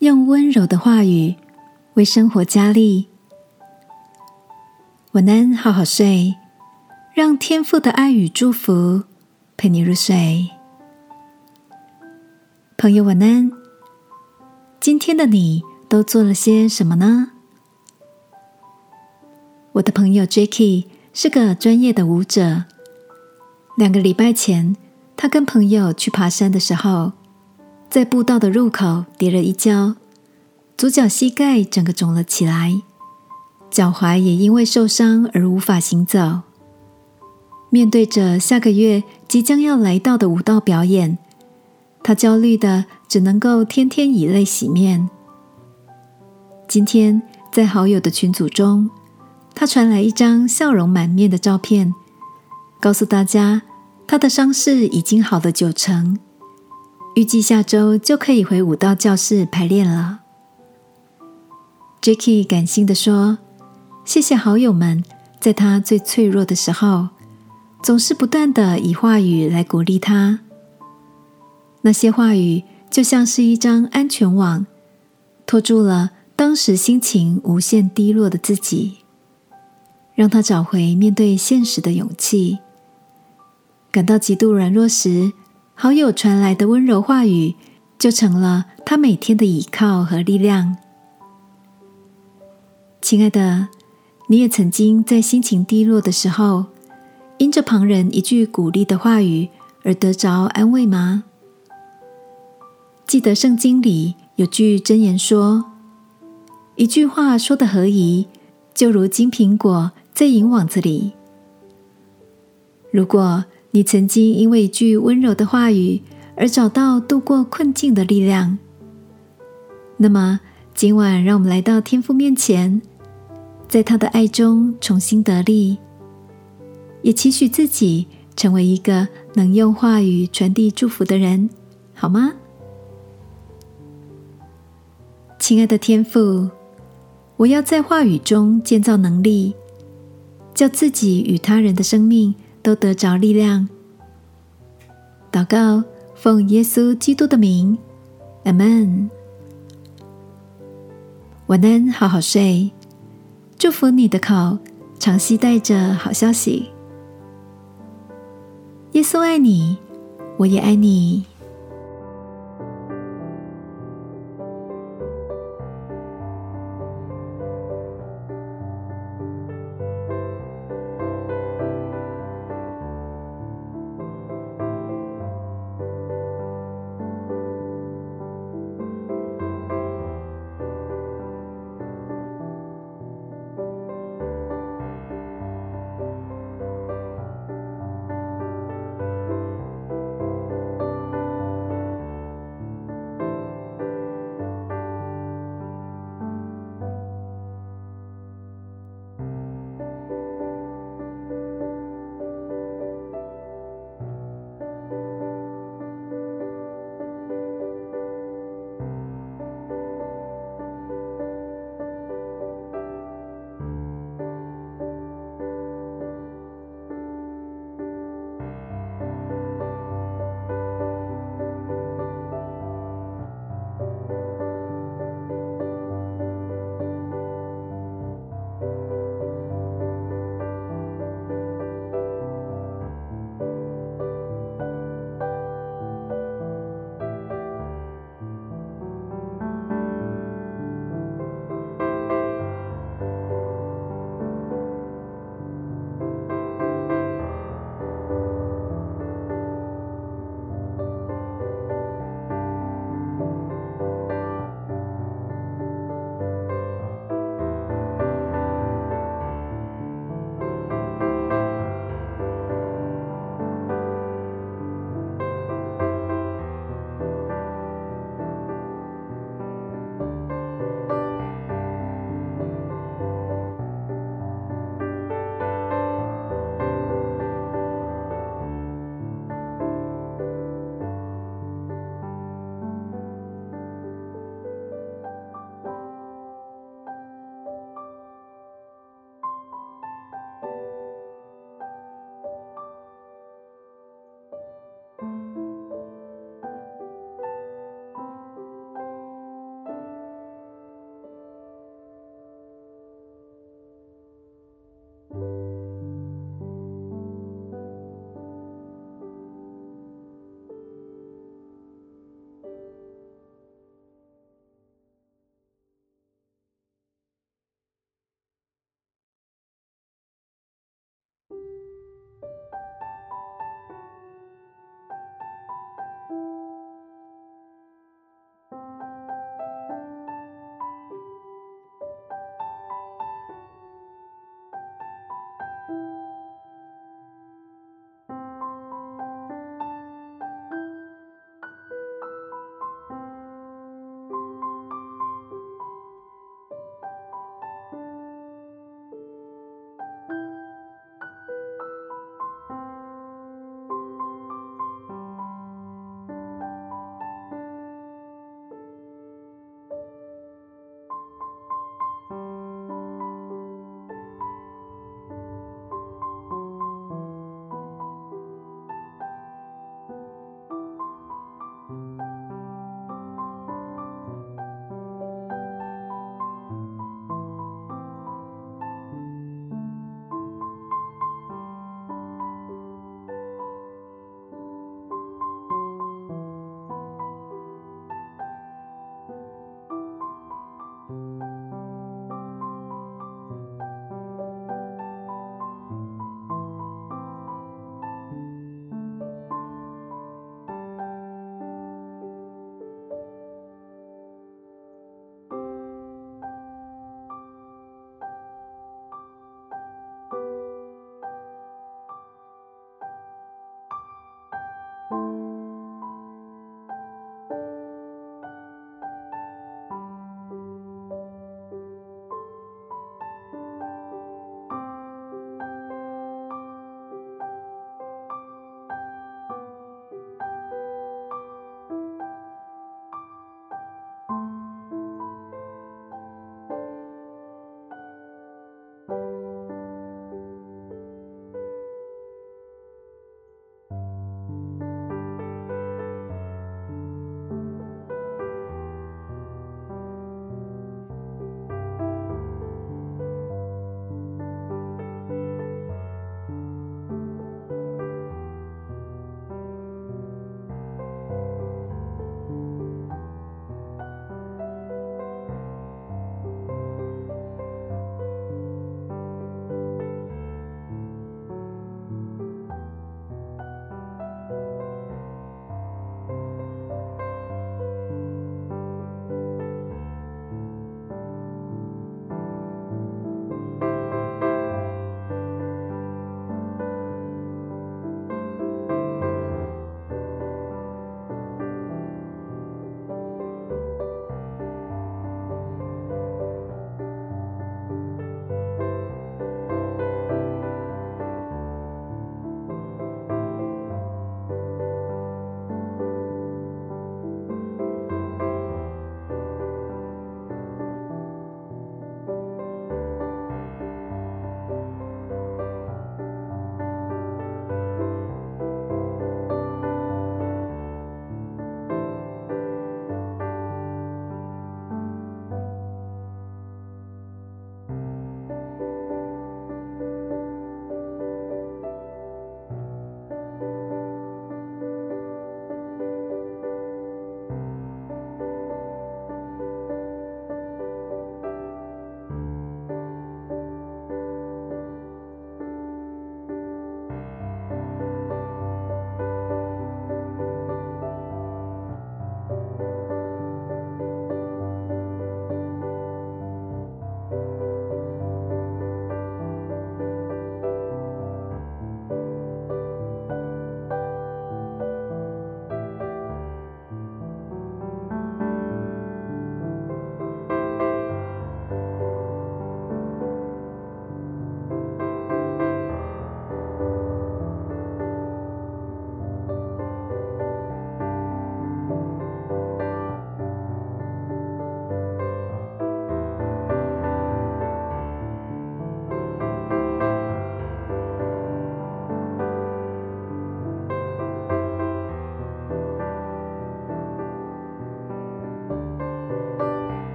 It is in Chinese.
用温柔的话语为生活加力。晚安，好好睡，让天父的爱与祝福陪你入睡。朋友，晚安。今天的你都做了些什么呢？我的朋友 Jacky 是个专业的舞者。两个礼拜前，他跟朋友去爬山的时候，在步道的入口跌了一跤，左脚膝盖整个肿了起来，脚踝也因为受伤而无法行走。面对着下个月即将要来到的舞蹈表演，他焦虑的只能够天天以泪洗面。今天在好友的群组中。他传来一张笑容满面的照片，告诉大家他的伤势已经好了九成，预计下周就可以回舞蹈教室排练了。Jacky 感性的说：“谢谢好友们，在他最脆弱的时候，总是不断的以话语来鼓励他。那些话语就像是一张安全网，拖住了当时心情无限低落的自己。”让他找回面对现实的勇气。感到极度软弱时，好友传来的温柔话语，就成了他每天的依靠和力量。亲爱的，你也曾经在心情低落的时候，因着旁人一句鼓励的话语而得着安慰吗？记得圣经里有句箴言说：“一句话说的合宜，就如金苹果。”在银网子里，如果你曾经因为一句温柔的话语而找到度过困境的力量，那么今晚让我们来到天父面前，在他的爱中重新得力，也期许自己成为一个能用话语传递祝福的人，好吗？亲爱的天父，我要在话语中建造能力。叫自己与他人的生命都得着力量。祷告，奉耶稣基督的名，阿门。晚安，好好睡。祝福你的口常期带着好消息。耶稣爱你，我也爱你。